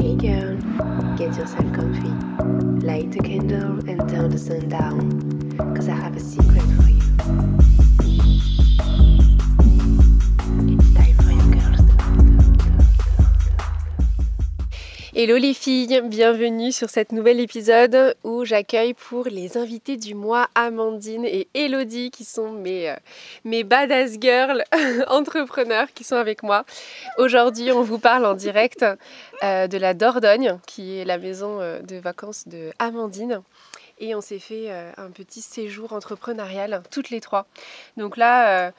Hey girl, get yourself comfy. Light a candle and turn the sun down. Cause I have a secret for you. Hello les filles, bienvenue sur cet nouvel épisode où j'accueille pour les invités du mois Amandine et Elodie qui sont mes, euh, mes badass girls entrepreneurs qui sont avec moi. Aujourd'hui on vous parle en direct euh, de la Dordogne qui est la maison euh, de vacances de Amandine. Et on s'est fait un petit séjour entrepreneurial toutes les trois. Donc là,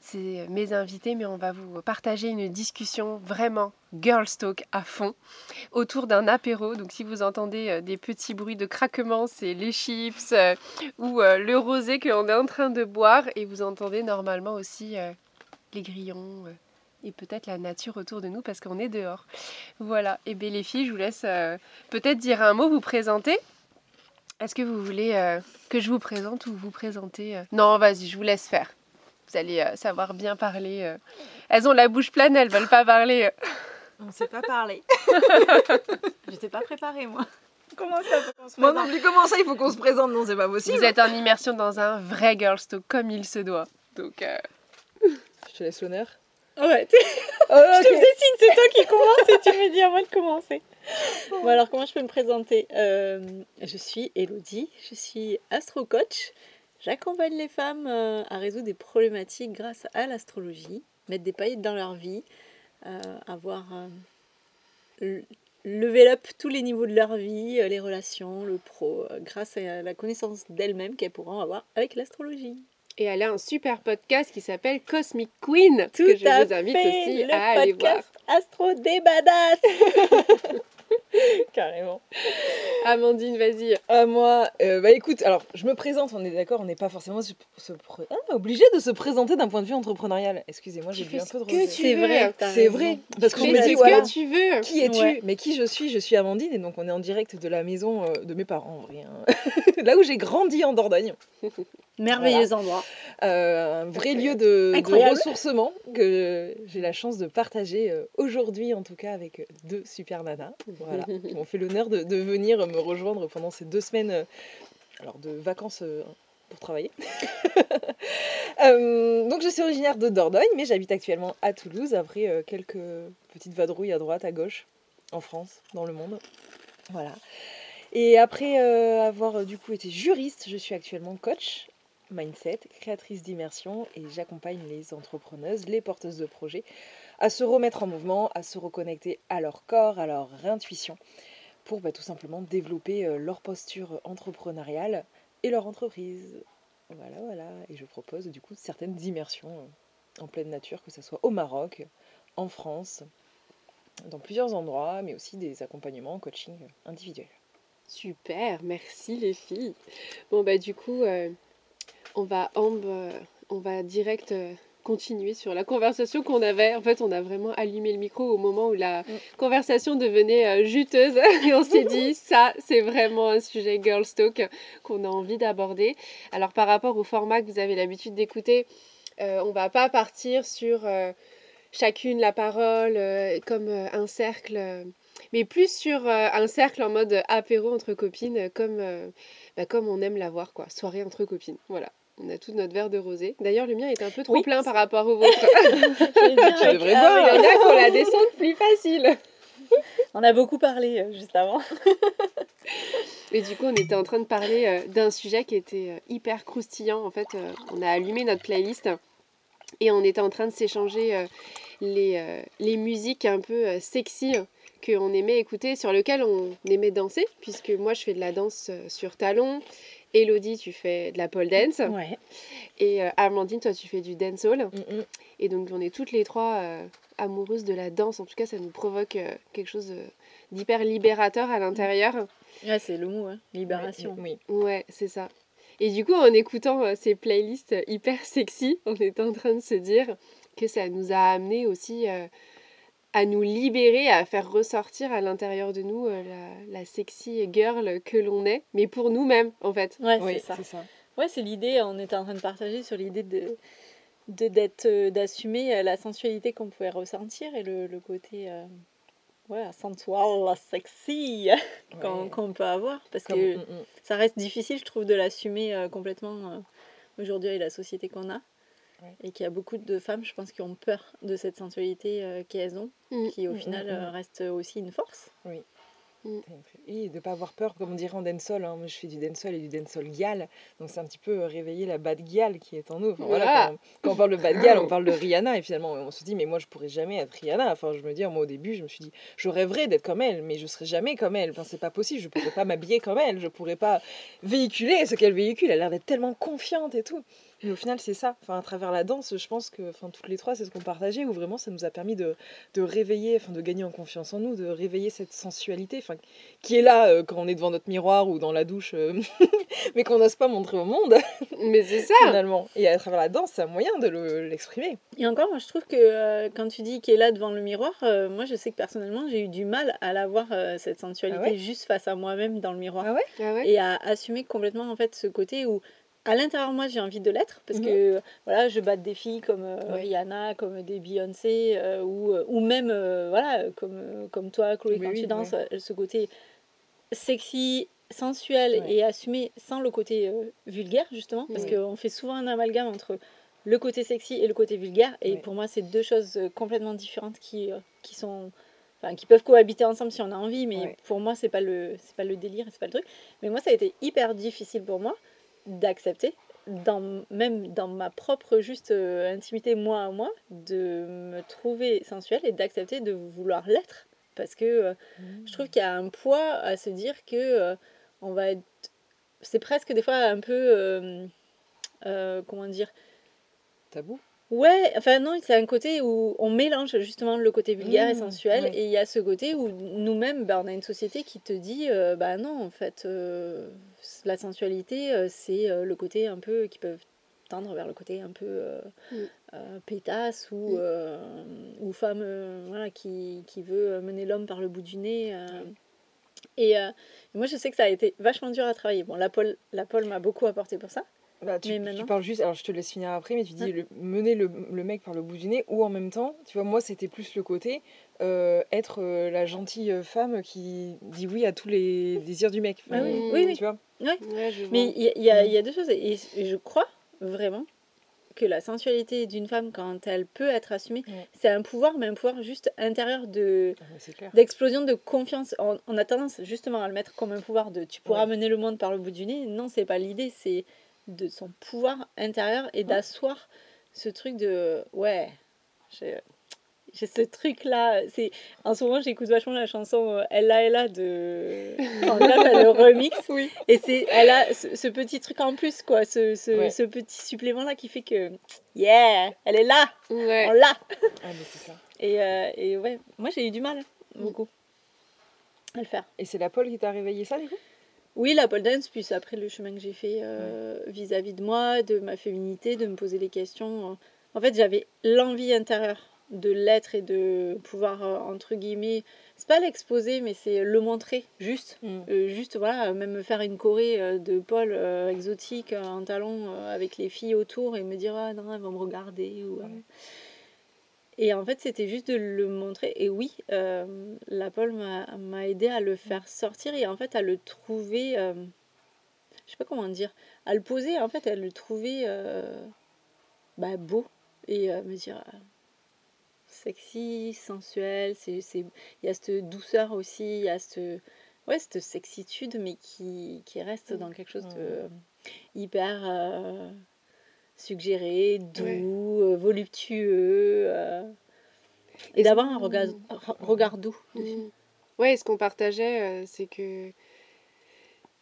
c'est mes invités, mais on va vous partager une discussion vraiment girl talk à fond autour d'un apéro. Donc si vous entendez euh, des petits bruits de craquement, c'est les chips euh, ou euh, le rosé qu'on est en train de boire. Et vous entendez normalement aussi euh, les grillons euh, et peut-être la nature autour de nous parce qu'on est dehors. Voilà. Et bien les filles, je vous laisse euh, peut-être dire un mot, vous présenter. Est-ce que vous voulez euh, que je vous présente ou vous présenter euh? Non, vas-y, je vous laisse faire. Allez euh, savoir bien parler. euh. Elles ont la bouche pleine, elles veulent pas parler. euh. On ne sait pas parler. J'étais pas préparée, moi. Comment ça faut qu'on se Moi présente non plus, comment ça, il faut qu'on se présente? Non, c'est pas possible. Vous êtes en immersion dans un vrai girl talk comme il se doit. Donc, euh, Je te laisse l'honneur. Ouais, tu- je te faisais signe, c'est toi qui commence et tu me dis à moi de commencer. Bon alors comment je peux me présenter? Euh, Je suis Elodie, je suis astro-coach. J'accompagne les femmes euh, à résoudre des problématiques grâce à l'astrologie, mettre des paillettes dans leur vie, euh, avoir euh, le- level up tous les niveaux de leur vie, euh, les relations, le pro, grâce à la connaissance d'elles-mêmes qu'elles pourront avoir avec l'astrologie. et elle a un super podcast qui s'appelle Cosmic Queen. Tout que je vous invite fait, aussi le à aller voir. Astro des. Carrément. Amandine, vas-y. Ah, moi, euh, bah écoute, alors je me présente, on est d'accord, on n'est pas forcément se- se pré- ah, obligé de se présenter d'un point de vue entrepreneurial. Excusez-moi, j'ai vu un peu de que C'est vrai, C'est vrai, parce qu'on me dit, que voilà, tu veux. qui es-tu Ouais. Mais qui je suis? Je suis Amandine et donc on est en direct de la maison euh, de mes parents, en vrai. hein. Là où j'ai grandi en Dordogne. Merveilleux endroit. Euh, un vrai lieu de, ressourcement que j'ai la chance de partager euh, aujourd'hui, en tout cas, avec deux super nanas. Voilà, qui m'ont fait l'honneur de, de venir me rejoindre pendant ces deux semaines euh, alors de vacances euh, pour travailler. Euh, donc, je suis originaire de Dordogne, mais j'habite actuellement à Toulouse après euh, quelques petites vadrouilles à droite, à gauche, en France, dans le monde. Voilà. Et après euh, avoir euh, du coup été juriste, je suis actuellement coach mindset, créatrice d'immersion et j'accompagne les entrepreneuses, les porteuses de projets à se remettre en mouvement, à se reconnecter à leur corps, à leur intuition pour bah, tout simplement développer euh, leur posture entrepreneuriale et leur entreprise. Voilà, voilà. Et je propose du coup certaines immersions euh, en pleine nature, que ce soit au Maroc, en France, dans plusieurs endroits, mais aussi des accompagnements en coaching euh, individuel. Super, merci les filles. Bon bah du coup, on va Ambre, euh, on va direct euh, continuer sur la conversation qu'on avait. En fait, on a vraiment allumé le micro au moment où la conversation devenait euh, juteuse et on s'est dit ça, c'est vraiment un sujet girl talk qu'on a envie d'aborder. Alors par rapport au format que vous avez l'habitude d'écouter, euh, on va pas partir sur euh, chacune la parole euh, comme un cercle. mais plus sur un cercle en mode apéro entre copines, comme, bah, comme on aime l'avoir, quoi. Soirée entre copines. Voilà. On a tout notre verre de rosé. D'ailleurs, le mien est un peu trop Oui. plein par rapport au vôtre. Devrais ah boire, Il y en a qu'on la descente plus facile. On a beaucoup parlé euh, juste avant. Et du coup, on était en train de parler euh, d'un sujet qui était euh, hyper croustillant. En fait, euh, on a allumé notre playlist et on était en train de s'échanger euh, les, euh, les musiques un peu euh, sexy qu'on aimait écouter, sur lesquelles on aimait danser, puisque moi, je fais de la danse euh, sur talon. Elodie, tu fais de la pole dance. Ouais. Et euh, Amandine, toi, tu fais du dancehall. Mm, mm. Et donc, on est toutes les trois euh, amoureuses de la danse. En tout cas, ça nous provoque euh, quelque chose euh, d'hyper libérateur à l'intérieur. Ouais, c'est le mot, hein. libération. Oui. Ouais, c'est ça. Et du coup, en écoutant ces playlists hyper sexy, on était en train de se dire que ça nous a amené aussi à nous libérer, à faire ressortir à l'intérieur de nous euh, la, la sexy girl que l'on est, mais pour nous-mêmes, en fait. Ouais, Oui, c'est ça. Ouais, c'est l'idée, on était en train de partager sur l'idée de de- d'être euh, d'assumer euh, la sensualité qu'on pouvait ressentir et le, le côté euh, ouais, sensual, sexy qu'on Ouais. peut avoir. Parce Comme- que mm, mm. ça reste difficile, je trouve, de l'assumer euh, complètement euh, aujourd'hui avec la société qu'on a. Ouais. Et qu'il y a beaucoup de femmes, je pense, qui ont peur de cette sensualité euh, qu'elles ont, Mm. qui au Mm, final mm, euh, reste aussi une force. Oui, de ne pas avoir peur, comme on dirait en dancehall. Hein. Moi, je fais du dancehall et du dancehall gal. Donc, c'est un petit peu euh, réveiller la bad gal qui est en nous. Enfin, voilà, Voilà. quand, on, quand on parle de bad gal, on parle de Rihanna. Et finalement, on se dit, mais moi, je pourrais jamais être Rihanna. Enfin, je me dis, moi, au début, je me suis dit, je rêverais d'être comme elle, mais je serai jamais comme elle. Enfin, c'est pas possible. Je pourrais pas m'habiller comme elle. Je pourrais pas véhiculer ce qu'elle véhicule. Elle a l'air d'être tellement confiante et tout. Mais au final, c'est ça. Enfin, à travers la danse, je pense que enfin, toutes les trois, c'est ce qu'on partageait, où vraiment ça nous a permis de, de réveiller, enfin, de gagner en confiance en nous, de réveiller cette sensualité, enfin, qui est là euh, quand on est devant notre miroir ou dans la douche, euh, mais qu'on n'ose pas montrer au monde, Mais c'est ça. finalement. Et à travers la danse, c'est un moyen de le- l'exprimer. Et encore, moi, je trouve que euh, quand tu dis qu'elle est là devant le miroir, euh, moi, je sais que personnellement, j'ai eu du mal à la voir, euh, cette sensualité, Ah ouais? juste face à moi-même dans le miroir. Ah ouais? Ah ouais? Et à assumer complètement en fait ce côté où à l'intérieur moi j'ai envie de l'être parce Mhm. que voilà je batte des filles comme euh, Ouais. Rihanna comme des Beyoncé euh, ou, euh, ou même euh, voilà comme, comme toi Chloé Oui, quand oui, tu danses ouais. ce côté sexy sensuel Ouais. et assumé sans le côté vulgaire justement parce qu'on fait souvent un amalgame entre le côté sexy et le côté vulgaire et pour moi c'est deux choses complètement différentes qui, qui sont enfin qui peuvent cohabiter ensemble si on a envie mais pour moi c'est pas le c'est pas le délire c'est pas le truc mais moi ça a été hyper difficile pour moi d'accepter dans même dans ma propre juste euh, intimité moi à moi de me trouver sensuelle et d'accepter de vouloir l'être. Parce que euh, je trouve qu'il y a un poids à se dire que euh, on va être c'est presque des fois un peu euh, comment dire? Tabou? Ouais, enfin non, c'est un côté où on mélange justement le côté vulgaire et Mmh, sensuel, ouais. et il y a ce côté où nous-mêmes, bah, on a une société qui te dit, euh, bah non, en fait, euh, la sensualité, euh, c'est euh, le côté un peu qui peut tendre vers le côté un peu euh, pétasse ou, euh, ou femme voilà, qui, qui veut mener l'homme par le bout du nez. Et moi, je sais que ça a été vachement dur à travailler. Bon, la pole, la pole m'a beaucoup apporté pour ça. Bah, tu, Mais tu maintenant- parles juste, alors je te laisse finir après, mais tu dis Ouais. le- mener le, le mec par le bout du nez, ou en même temps, tu vois, moi c'était plus le côté euh, être euh, la gentille femme qui dit oui à tous les désirs du mec. Ah oui, Mmh. oui, oui. Tu vois Ouais, Mais il y, a- il y a- Mm. y a deux choses, et, je crois vraiment que la sensualité d'une femme, quand elle peut être assumée, Ouais. c'est un pouvoir, mais un pouvoir juste intérieur de Ah, C'est clair. d'explosion de confiance. On, on a tendance justement à le mettre comme un pouvoir de tu pourras Ouais. mener le monde par le bout du nez. Non, c'est pas l'idée, c'est de son pouvoir intérieur et d'asseoir ce truc de ouais, j'ai j'ai ce truc là. C'est en ce moment j'écoute vachement la chanson euh, Ella Ella de en là elle le remix Oui. et c'est elle a ce, ce petit truc en plus quoi, ce, ce, Ouais. ce petit supplément là qui fait que yeah, elle est là, Ouais. on l'a. Ah. Et, euh, et ouais, moi j'ai eu du mal beaucoup à le faire. Et c'est la Paul qui t'a réveillé ça, du coup? Oui, la pole dance, puis après le chemin que j'ai fait euh, vis-à-vis de moi, de ma féminité, de me poser des questions. En fait, j'avais l'envie intérieure de l'être et de pouvoir, euh, entre guillemets, c'est pas l'exposer, mais c'est le montrer, juste. Euh, juste, voilà, même me faire une choré de Paul euh, exotique en talons euh, avec les filles autour et me dire, ah non, elles vont me regarder. Ou. Ouais. Et en fait, c'était juste de le montrer. Et oui, euh, la Paul m'a aidé à le faire sortir et en fait à le trouver, euh, je sais pas comment dire, à le poser, en fait, à le trouver euh, bah, beau et euh, me dire sexy, sensuel. Il y a cette douceur aussi, il y a cette, ouais, cette sexitude, mais qui, qui reste dans quelque chose de hyper euh, suggéré, doux, euh, voluptueux. euh, et d'avoir un regard, re- regard doux. dessus. Mm. Ouais, ce qu'on partageait, euh, c'est que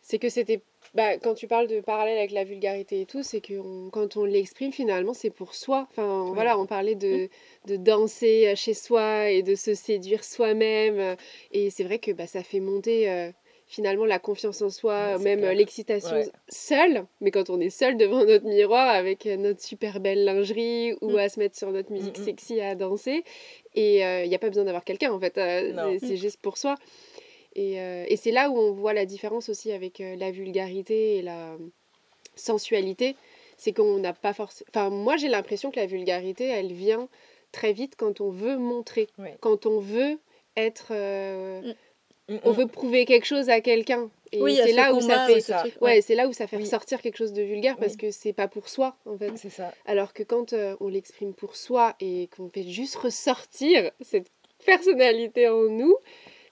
c'est que c'était bah, quand tu parles de parallèle avec la vulgarité et tout, c'est que on- quand on l'exprime finalement, c'est pour soi. Enfin, voilà, on parlait de, de danser chez soi et de se séduire soi-même. Et c'est vrai que bah, ça fait monter euh, finalement la confiance en soi, Ouais, même euh, l'excitation Ouais. seule. Mais quand on est seul devant notre miroir avec euh, notre super belle lingerie ou Mm. à se mettre sur notre musique Mm, mm. sexy à danser, et il n'y a pas besoin d'avoir quelqu'un en fait, euh, c'est- juste pour soi. Et, euh, et c'est là où on voit la différence aussi avec euh, la vulgarité et la sensualité. C'est qu'on n'a pas forcément. Enfin, moi j'ai l'impression que la vulgarité, elle vient très vite quand on veut montrer, quand on veut être. euh, Mm. On mm. veut prouver quelque chose à quelqu'un. Et Oui, c'est ce là où ça fait. ce ça. truc, Ouais, c'est là où ça fait Oui. ressortir quelque chose de vulgaire parce Oui. que c'est pas pour soi en fait. C'est ça. Alors que quand euh, on l'exprime pour soi et qu'on fait juste ressortir cette personnalité en nous,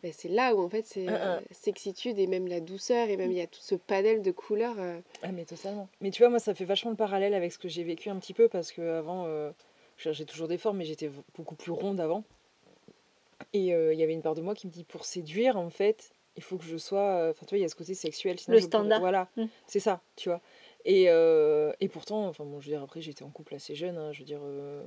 ben, c'est là où en fait c'est Un, un. euh, sexitude et même la douceur et même il y a tout ce panel de couleurs. euh, Ah mais totalement. Mais tu vois, moi ça fait vachement le parallèle avec ce que j'ai vécu un petit peu parce que avant, euh, je- j'ai toujours des formes, mais j'étais beaucoup plus ronde avant. Et euh, il y avait une part de moi qui me dit pour séduire, en fait, il faut que je sois. euh, Enfin, tu vois, il y a ce côté sexuel. sinon Le je pourrais- standard. Voilà, Mm. c'est ça, tu vois. Et, euh, et pourtant, enfin, bon, je veux dire, après, j'étais en couple assez jeune. hein, je veux dire, euh,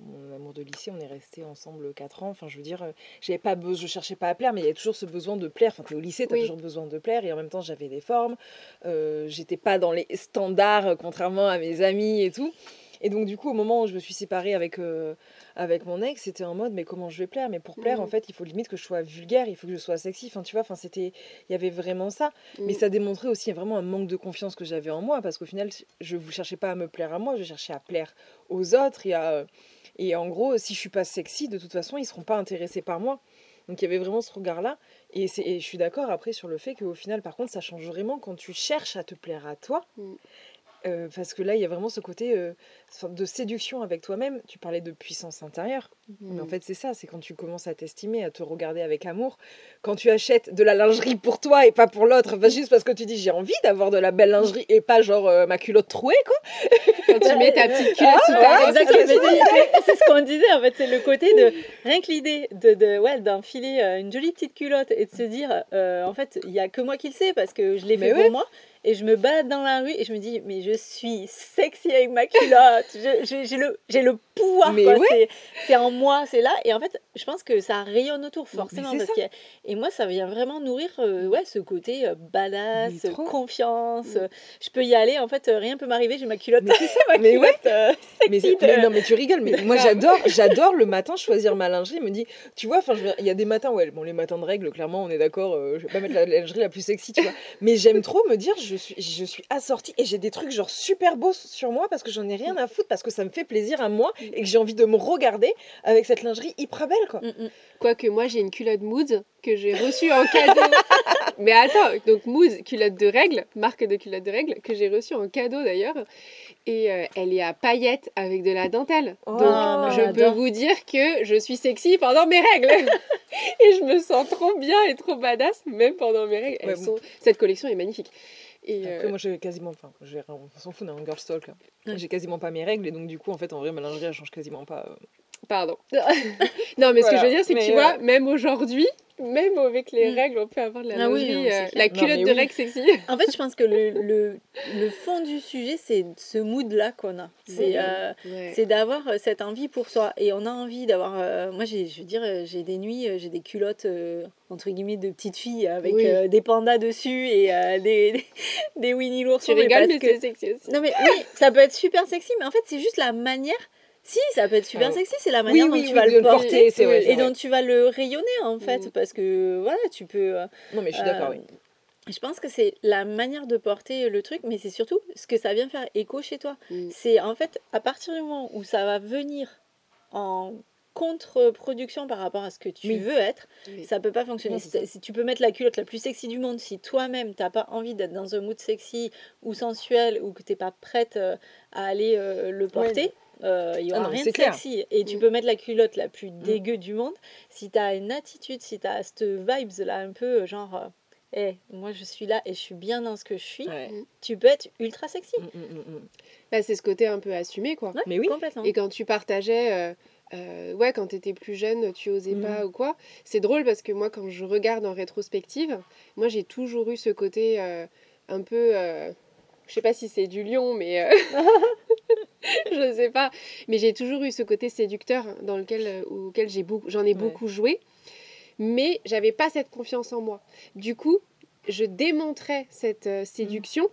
mon amour de lycée, on est resté ensemble 4 ans. Enfin, je veux dire, euh, j'avais pas besoin, je cherchais pas à plaire, mais il y avait toujours ce besoin de plaire. Enfin, t'es au lycée, t'as Oui. toujours besoin de plaire. Et en même temps, j'avais des formes. J'étais pas dans les standards, contrairement à mes amis et tout. Et donc, du coup, au moment où je me suis séparée avec, euh, avec mon ex, c'était en mode, mais comment je vais plaire? Mais pour plaire, en fait, il faut limite que je sois vulgaire, il faut que je sois sexy. Enfin, tu vois, enfin, c'était, il y avait vraiment ça. Mais mm. ça démontrait aussi vraiment un manque de confiance que j'avais en moi, parce qu'au final, je ne cherchais pas à me plaire à moi, je cherchais à plaire aux autres. Et, à- et en gros, si je suis pas sexy, de toute façon, ils seront pas intéressés par moi. Donc il y avait vraiment ce regard-là. Et je suis d'accord après sur le fait qu'au final, par contre, ça change vraiment quand tu cherches à te plaire à toi. Mm. Euh, parce que là, il y a vraiment ce côté euh, de séduction avec toi-même. Tu parlais de puissance intérieure. Mais en Mm. fait, c'est ça, c'est quand tu commences à t'estimer, à te regarder avec amour. Quand tu achètes de la lingerie pour toi et pas pour l'autre, pas juste parce que tu dis j'ai envie d'avoir de la belle lingerie et pas genre euh, ma culotte trouée, quoi. Quand tu mets ta petite culotte Ah, Exactement, c'est ce qu'on disait en fait, c'est le côté de rien que l'idée de, de ouais, d'enfiler une jolie petite culotte et de se dire en fait il y a que moi qui le sais parce que je l'ai fait ouais. pour moi et je me balade dans la rue et je me dis mais je suis sexy avec ma culotte, j'ai le le pouvoir ouais. c'est, en moi, c'est là et en fait je pense que ça rayonne autour forcément parce a- et moi ça vient vraiment nourrir euh, ouais ce côté euh, badass, confiance, je peux y aller en fait euh, rien peut m'arriver, j'ai ma culotte, Mais ça, ma mais ouais. culotte, euh, Mais, mais non, mais tu rigoles, mais moi j'adore, j'adore le matin choisir ma lingerie. Il me dit, tu vois, il y a des matins, ouais, bon, les matins de règles, clairement, on est d'accord, je vais pas mettre la lingerie la plus sexy, tu vois. Mais j'aime trop me dire, je suis, je suis assortie et j'ai des trucs genre super beaux sur moi parce que j'en ai rien à foutre, parce que ça me fait plaisir à moi et que j'ai envie de me regarder avec cette lingerie hyper belle, quoi. Mm, mm. Quoique moi j'ai une culotte Moods que j'ai reçue en cadeau. Mais attends, donc Moods, culotte de règles, marque de culotte de règles, que j'ai reçue en cadeau d'ailleurs. Et euh, elle est à paillettes avec de la dentelle. Oh, donc non, je peux vous dire que je suis sexy pendant mes règles. et je me sens trop bien et trop badass même pendant mes règles. Elles Ouais, sont... Cette collection est magnifique. Et Après, euh, moi, j'ai quasiment, enfin, j'ai- on s'en fout, on est en girl talk. Ouais. J'ai quasiment pas mes règles et donc, du coup, en fait, en vrai, ma lingerie, elle change quasiment pas. Euh. Pardon. non, mais ce que je veux dire, c'est que Mais, tu euh, vois, même aujourd'hui, même avec les Mm. règles, on peut avoir de la Ah oui, non, euh, la culotte mais de oui. règles sexy. En fait, je pense que le, le, le fond du sujet, c'est ce mood-là qu'on a. C'est euh, Ouais. d'avoir euh, cette envie pour soi. Et on a envie d'avoir. euh, moi, j'ai- je veux dire, euh, j'ai des nuits, euh, j'ai des culottes, euh, entre guillemets, de petites filles avec Oui. euh, des pandas dessus et euh, des, des, des Winnie l'ours. Tu rigoles, mais c'est sexy aussi. Non, mais oui, ça peut être super sexy, mais en fait, c'est juste la manière. Si, ça peut être super Ah sexy, c'est la manière Oui, dont oui, tu vas le porter. vrai. Et vrai. dont tu vas le rayonner en fait, Mm. parce que voilà, tu peux. euh, Non, mais je suis d'accord, euh, oui. Je pense que c'est la manière de porter le truc, mais c'est surtout ce que ça vient faire écho chez toi. Mm. C'est en fait à partir du moment où ça va venir en contre-production par rapport à ce que tu veux être, ça peut pas fonctionner. Non, si, tu peux mettre la culotte la plus sexy du monde, si toi-même t'as pas envie d'être dans un mood sexy ou sensuel ou que t'es pas prête euh, à aller euh, le porter. Euh, Il y Ah aura non, mais rien de clair. sexy et tu Mm. peux mettre la culotte la plus dégueu du monde si tu as une attitude si tu as cette vibes là un peu euh, genre euh, Eh, moi je suis là et je suis bien dans ce que je suis Ouais. tu peux être ultra sexy Mm, mm, mm, mm. Bah, c'est ce côté un peu assumé, quoi. Ouais, Mais oui. complètement Et quand tu partageais, euh, euh, ouais, quand t'étais plus jeune, tu osais pas ou quoi. C'est drôle parce que moi, quand je regarde en rétrospective, moi j'ai toujours eu ce côté euh, un peu. euh, je sais pas si c'est du lion, mais. euh, je sais pas. Mais j'ai toujours eu ce côté séducteur dans lequel, euh, auquel j'ai beaucoup, j'en ai Ouais. beaucoup joué. Mais j'avais pas cette confiance en moi. Du coup, je démontrais cette euh, séduction,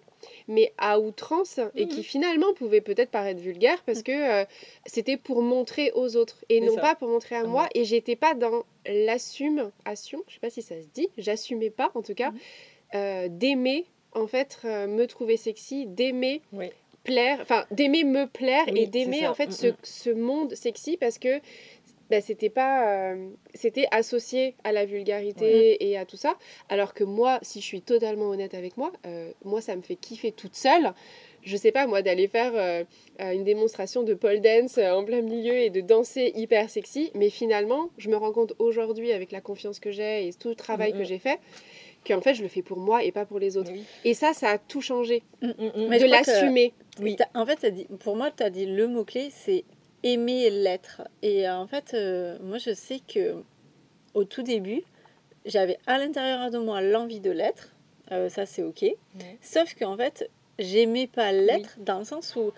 mais à outrance, et qui Mhm. finalement pouvait peut-être paraître vulgaire parce que euh, c'était pour montrer aux autres et non ça. pas pour montrer à Ah moi. Et j'étais pas dans l'assume, assume, je sais pas si ça se dit, j'assumais pas en tout cas, euh, d'aimer en fait euh, me trouver sexy, d'aimer Oui. plaire, enfin d'aimer me plaire Oui, et d'aimer en fait Mm, ce, mm. ce monde sexy parce que bah, c'était pas euh, c'était associé à la vulgarité et à tout ça alors que moi si je suis totalement honnête avec moi euh, moi ça me fait kiffer toute seule je sais pas moi d'aller faire euh, une démonstration de pole dance en plein milieu et de danser hyper sexy mais finalement je me rends compte aujourd'hui avec la confiance que j'ai et tout le travail que Mhm. j'ai fait qu'en fait je le fais pour moi et pas pour les autres Oui. et ça ça a tout changé Mm, mm, mm. Mais de l'assumer Oui. En fait, t'as dit, pour moi, tu as dit le mot-clé, c'est aimer l'être. Et euh, en fait, euh, moi, je sais que au tout début, j'avais à l'intérieur de moi l'envie de l'être. Euh, ça, c'est OK. Sauf qu'en fait, j'aimais pas l'être dans le sens où.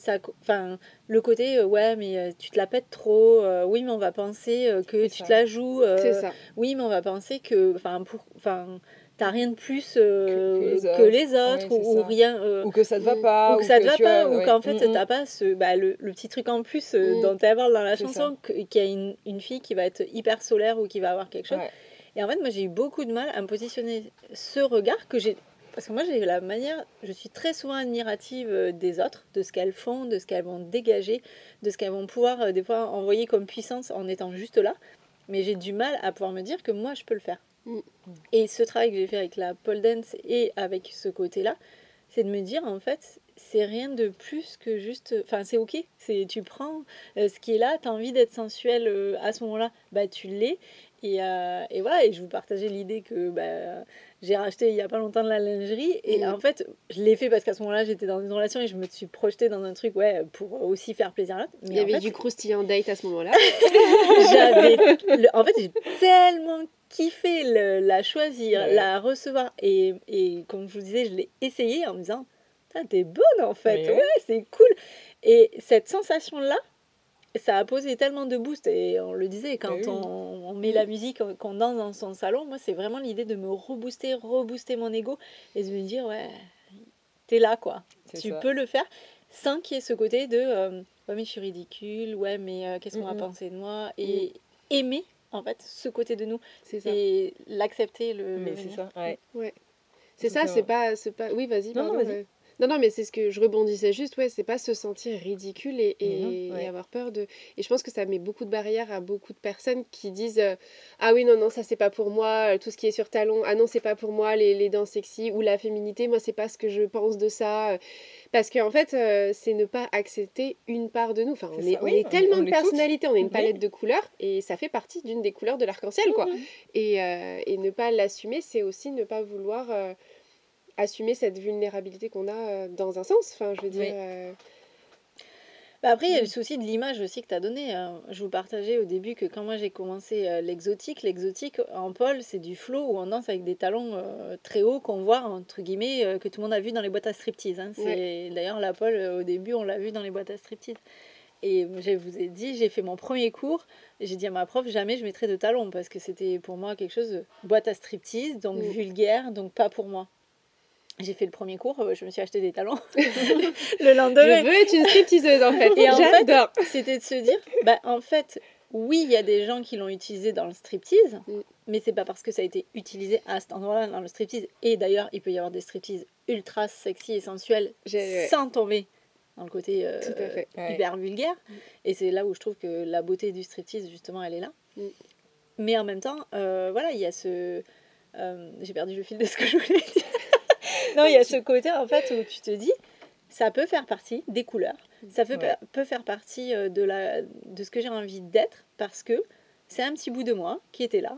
Ça, enfin, le côté, euh, ouais, mais euh, tu te la pètes trop. euh, oui, mais on va penser que tu ça. te la joues. ça oui, mais on va penser que, enfin, pour, enfin, t'as rien de plus Que- que les que, autres. ou, rien. Ou que ça te va pas. ou que ça te va pas, ou ouais. qu'en fait Mm, mm. t'as pas ce, bah, le, le petit truc en plus Mm. dont tu parle dans la chanson, que- qu'il y a une, une fille qui va être hyper solaire ou qui va avoir quelque chose. Ouais. Et en fait, moi j'ai eu beaucoup de mal à me positionner ce regard que j'ai. Parce que moi j'ai la manière, je suis très souvent admirative euh, des autres, de ce qu'elles font, de ce qu'elles vont dégager, de ce qu'elles vont pouvoir euh, des fois envoyer comme puissance en étant juste là. Mais j'ai du mal à pouvoir me dire que moi je peux le faire. Mm. Et ce travail que j'ai fait avec la pole dance et avec ce côté-là, c'est de me dire en fait c'est rien de plus que juste enfin c'est ok c'est tu prends euh, ce qui est là tu as envie d'être sensuel euh, à ce moment-là bah tu l'es et, euh, et voilà et je vous partageais l'idée que bah, j'ai racheté il y a pas longtemps de la lingerie et Mhm. en fait je l'ai fait parce qu'à ce moment-là j'étais dans une relation et je me suis projetée dans un truc ouais pour aussi faire plaisir à l'autre il y avait fait, du croustillant date à ce moment-là j'avais en fait j'ai tellement kiffé le- la choisir Ouais. la recevoir et, et comme je vous disais je l'ai essayé en me disant t'es bonne en fait ouais. c'est cool et cette sensation là ça a posé tellement de boost et on le disait quand oui. on, on met la musique qu'on danse dans son salon moi c'est vraiment l'idée de me rebooster rebooster mon ego et de me dire ouais t'es là quoi tu ça. peux le faire sans qu'il y ait ce côté de euh, ouais mais je suis ridicule ouais mais euh, qu'est-ce qu'on va penser de moi? Et aimer en fait ce côté de nous c'est ça et l'accepter le Mais c'est ça, ouais. C'est ça, c'est pas, c'est pas. Oui, vas-y. Non, non, pardon. Non, non, mais c'est ce que je rebondissais juste. Ouais, c'est pas se sentir ridicule et, avoir peur de. Et je pense que ça met beaucoup de barrières à beaucoup de personnes qui disent euh, ah oui non non ça c'est pas pour moi euh, tout ce qui est sur talon ah non c'est pas pour moi les, les danses sexy ou la féminité moi c'est pas ce que je pense de ça euh, parce qu'en fait euh, c'est ne pas accepter une part de nous enfin on est, ça, on oui, est on- tellement on de personnalités on est une Oui. palette de couleurs et ça fait partie d'une des couleurs de l'arc-en-ciel quoi Mhm. et, euh, et ne pas l'assumer, c'est aussi ne pas vouloir assumer cette vulnérabilité qu'on a euh, dans un sens. Enfin, je veux dire. Oui. euh, Bah après, il y a Mm. le souci de l'image aussi que tu as donné. hein. Je vous partageais au début que quand moi j'ai commencé euh, l'exotique, l'exotique en pole, c'est du flow où on danse avec des talons euh, très hauts qu'on voit, entre guillemets, euh, que tout le monde a vu dans les boîtes à striptease. hein. D'ailleurs, la pole, euh, au début, on l'a vu dans les boîtes à striptease. Et je vous ai dit, j'ai fait mon premier cours, j'ai dit à ma prof, jamais je mettrai de talons, parce que c'était pour moi quelque chose de boîte à striptease, donc Mm. vulgaire, donc pas pour moi. J'ai fait le premier cours, euh, je me suis acheté des talons. le lendemain, Je veux être une stripteaseuse en fait. Et en fait, c'était de se dire, bah, en fait, oui, il y a des gens qui l'ont utilisé dans le striptease, Mm. mais c'est pas parce que ça a été utilisé à cet endroit-là dans le striptease. Et d'ailleurs, il peut y avoir des striptease ultra sexy et sensuels sans tomber dans le côté euh, fait. Ouais. hyper vulgaire. Et c'est là où je trouve que la beauté du striptease, justement, elle est là. Mm. Mais en même temps, euh, voilà, il y a ce. euh, J'ai perdu le fil de ce que je voulais dire. Non, il y a ce côté, en fait, où tu te dis, ça peut faire partie des couleurs. Ça peut, Ouais. peut faire partie euh, de, la, de ce que j'ai envie d'être parce que c'est un petit bout de moi qui était là.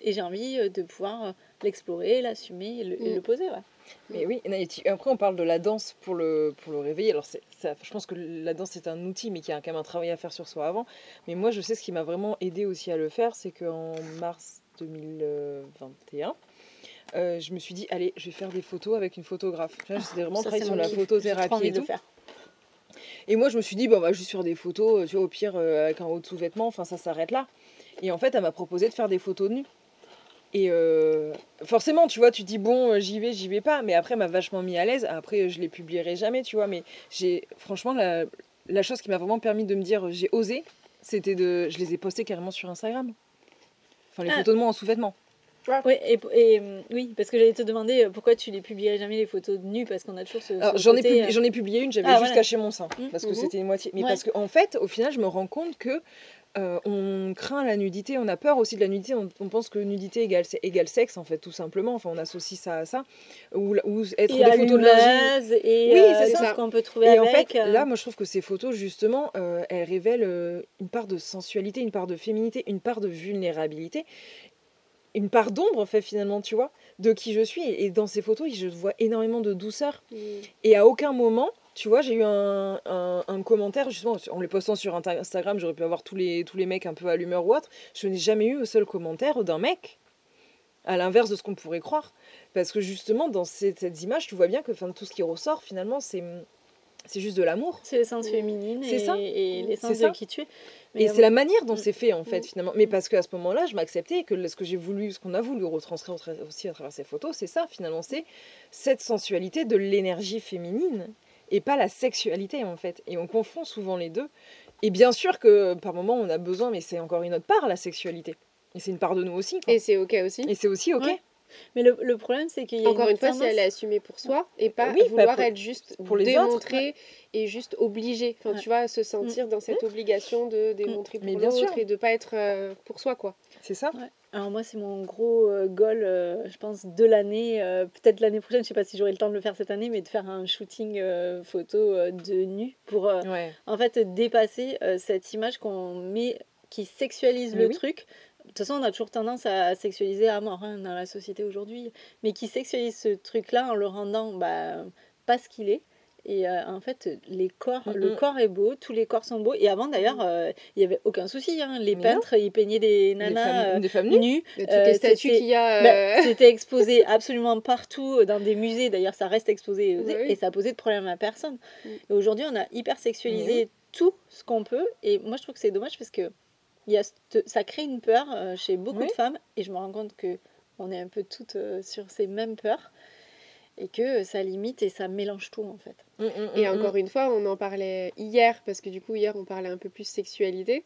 Et j'ai envie euh, de pouvoir euh, l'explorer, l'assumer et le, et Mm. le poser. Ouais. Mais oui, et après on parle de la danse pour le, pour le réveiller. Alors ça, je pense que la danse c'est un outil, mais qu'il y a quand même un travail à faire sur soi avant. Mais moi je sais ce qui m'a vraiment aidé aussi à le faire, c'est qu'en mars 2021, euh, je me suis dit, allez, je vais faire des photos avec une photographe. Vois, C'était vraiment c'est sur la photothérapie et tout. faire. Et moi, je me suis dit, bon, on va juste faire des photos, euh, tu vois, au pire, euh, avec un haut de sous-vêtement, enfin, ça s'arrête là. Et en fait, elle m'a proposé de faire des photos de nu. Et euh, forcément, tu vois, tu dis, bon, j'y vais, j'y vais pas. Mais après, elle m'a vachement mis à l'aise. Après, je les publierai jamais, tu vois. Mais j'ai, franchement, la, la chose qui m'a vraiment permis de me dire, j'ai osé, c'était de. Je les ai postées carrément sur Instagram. Enfin, les Ah. photos de moi en sous-vêtements. Oui, et, et, euh, oui, parce que j'allais te demander euh, pourquoi tu les publierais jamais les photos de nu parce qu'on a toujours ce. J'en ai, publié, euh, j'en ai publié une, j'avais Ah, juste voilà. caché mon sein. Mhm. Parce que Mhm. c'était une moitié. Mais Ouais. parce qu'en fait, au final, je me rends compte que euh, on craint la nudité, on a peur aussi de la nudité, on, on pense que nudité égale, c'est égal sexe en fait tout simplement, enfin on associe ça à ça, ou, ou être Et des photos de lingerie. et Oui, euh, c'est ça. ce qu'on peut trouver Et en avec. fait, euh, là, moi, je trouve que ces photos, justement, euh, elles révèlent une part de sensualité, une part de féminité, une part de vulnérabilité, une part d'ombre, en fait, finalement, tu vois, de qui je suis. Et dans ces photos, je vois énormément de douceur. Mm. Et à aucun moment, tu vois, j'ai eu un, un- un commentaire, justement, en les postant sur Insta- Instagram, j'aurais pu avoir tous les, tous les mecs un peu à l'humeur ou autre. Je n'ai jamais eu un seul commentaire d'un mec, à l'inverse de ce qu'on pourrait croire. Parce que justement, dans cette, cette image, tu vois bien que enfin, tout ce qui ressort, finalement, c'est c'est juste de l'amour. C'est l'essence féminine C'est et, ça. et C'est l'essence ça. de qui tu es. Mais, Et c'est la manière dont Mm. c'est fait en fait Mm. finalement. Mais parce qu'à ce moment-là, je m'acceptais et que ce que j'ai voulu, ce qu'on a voulu retranscrire au tra- aussi à travers ces photos, c'est ça finalement, c'est cette sensualité de l'énergie féminine et pas la sexualité en fait. Et on confond souvent les deux. Et bien sûr que par moment on a besoin, mais c'est encore une autre part la sexualité. Et c'est une part de nous aussi. quoi. Et c'est ok aussi. Et c'est aussi ok. Ouais. Mais le, le problème, c'est qu'il y a Encore une fois, si elle est assumée pour soi et pas Oui, pas vouloir pour- être juste pour les démontrée et juste obligée. Enfin, Ouais. tu vois, se sentir dans cette obligation de démontrer Mais pour l'autre et de pas être euh, pour soi, quoi. C'est ça. Alors moi, c'est mon gros euh, goal, euh, je pense, de l'année. euh, Peut-être l'année prochaine, je sais pas si j'aurai le temps de le faire cette année, mais de faire un shooting euh, photo euh, de nu pour, euh, Ouais. en fait, dépasser euh, cette image qu'on met, qui sexualise Mais le oui. truc. De toute façon, on a toujours tendance à sexualiser à mort hein, dans la société aujourd'hui, mais qui sexualise ce truc-là en le rendant bah, pas ce qu'il est. Et euh, en fait, les corps, le corps est beau, tous les corps sont beaux. Et avant, d'ailleurs, euh, il y avait aucun souci. hein. Les Mais peintres, ils peignaient des Des nanas femmes, euh, des femmes nues. toutes Euh, les statues qu'il y a. Bah, euh, C'était exposé absolument partout dans des musées. D'ailleurs, ça reste exposé Oui, oui. et ça posait de problème à personne. Mm. Et aujourd'hui, on a hyper sexualisé tout ce qu'on peut. Et moi, je trouve que c'est dommage parce que il y a cette- ça crée une peur euh, chez beaucoup Oui. de femmes. Et je me rends compte que on est un peu toutes euh, sur ces mêmes peurs et que ça limite et ça mélange tout en fait. Mm, mm, Et mm, encore une fois, on en parlait hier, parce que du coup, hier, on parlait un peu plus sexualité.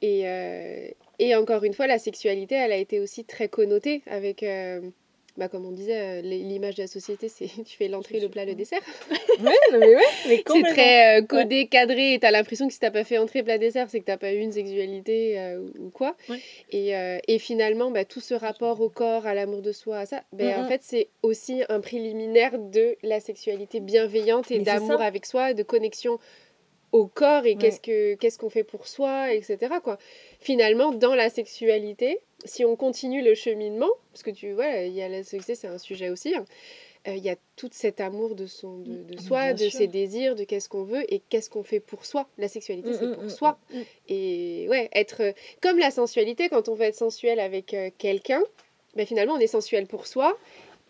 Et, euh, et encore une fois, la sexualité, elle a été aussi très connotée avec, euh, bah, comme on disait, euh, l'image de la société, c'est tu fais l'entrée, le plat, le dessert. mm. Ouais, non, mais ouais. Mais C'est très euh, codé, cadré, et t'as l'impression que si t'as pas fait entrée, plat, dessert, c'est que t'as pas eu une sexualité euh, ou- quoi. Ouais. Et, euh, et finalement, bah, tout ce rapport au corps, à l'amour de soi, à ça, ben, en Mhm. fait, c'est aussi un préliminaire de la sexualité bienveillante et d'amour avec soi, de connexion au corps et Ouais. qu'est-ce que qu'est-ce qu'on fait pour soi, etc. Quoi. Finalement, dans la sexualité, si on continue le cheminement, parce que tu vois, il y a la sexualité, c'est un sujet aussi. hein, euh, il y a tout cet amour de, son, de, de soi, Bien de sûr. ses désirs, de qu'est-ce qu'on veut et qu'est-ce qu'on fait pour soi. La sexualité, Mm, c'est mm, pour mm, soi. mm. Et ouais, être euh, comme la sensualité, quand on veut être sensuel avec euh, quelqu'un, ben, finalement, on est sensuel pour soi.